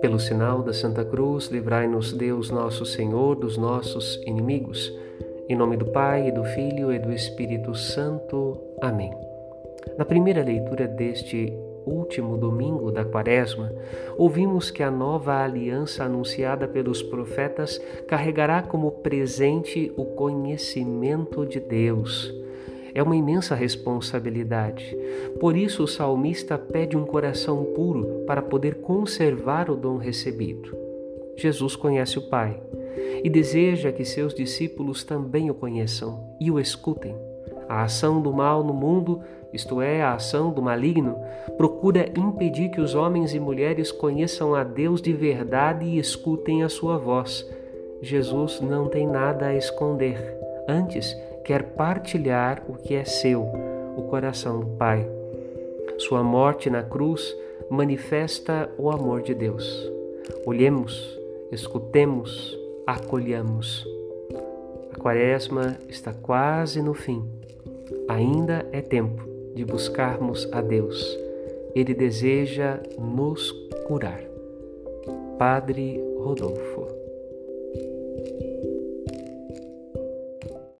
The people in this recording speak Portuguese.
Pelo sinal da Santa Cruz, livrai-nos Deus nosso Senhor dos nossos inimigos. Em nome do Pai, e do Filho e do Espírito Santo. Amém. Na primeira leitura deste último domingo da Quaresma, ouvimos que a nova aliança anunciada pelos profetas carregará como presente o conhecimento de Deus é uma imensa responsabilidade. Por isso, o salmista pede um coração puro para poder conservar o dom recebido. Jesus conhece o Pai e deseja que seus discípulos também o conheçam e o escutem. A ação do mal no mundo, isto é, a ação do maligno, procura impedir que os homens e mulheres conheçam a Deus de verdade e escutem a sua voz. Jesus não tem nada a esconder. Antes, quer partilhar o que é seu, o coração do Pai. Sua morte na cruz manifesta o amor de Deus. Olhemos, escutemos, acolhamos. A quaresma está quase no fim. Ainda é tempo de buscarmos a Deus. Ele deseja nos curar. Padre Rodolfo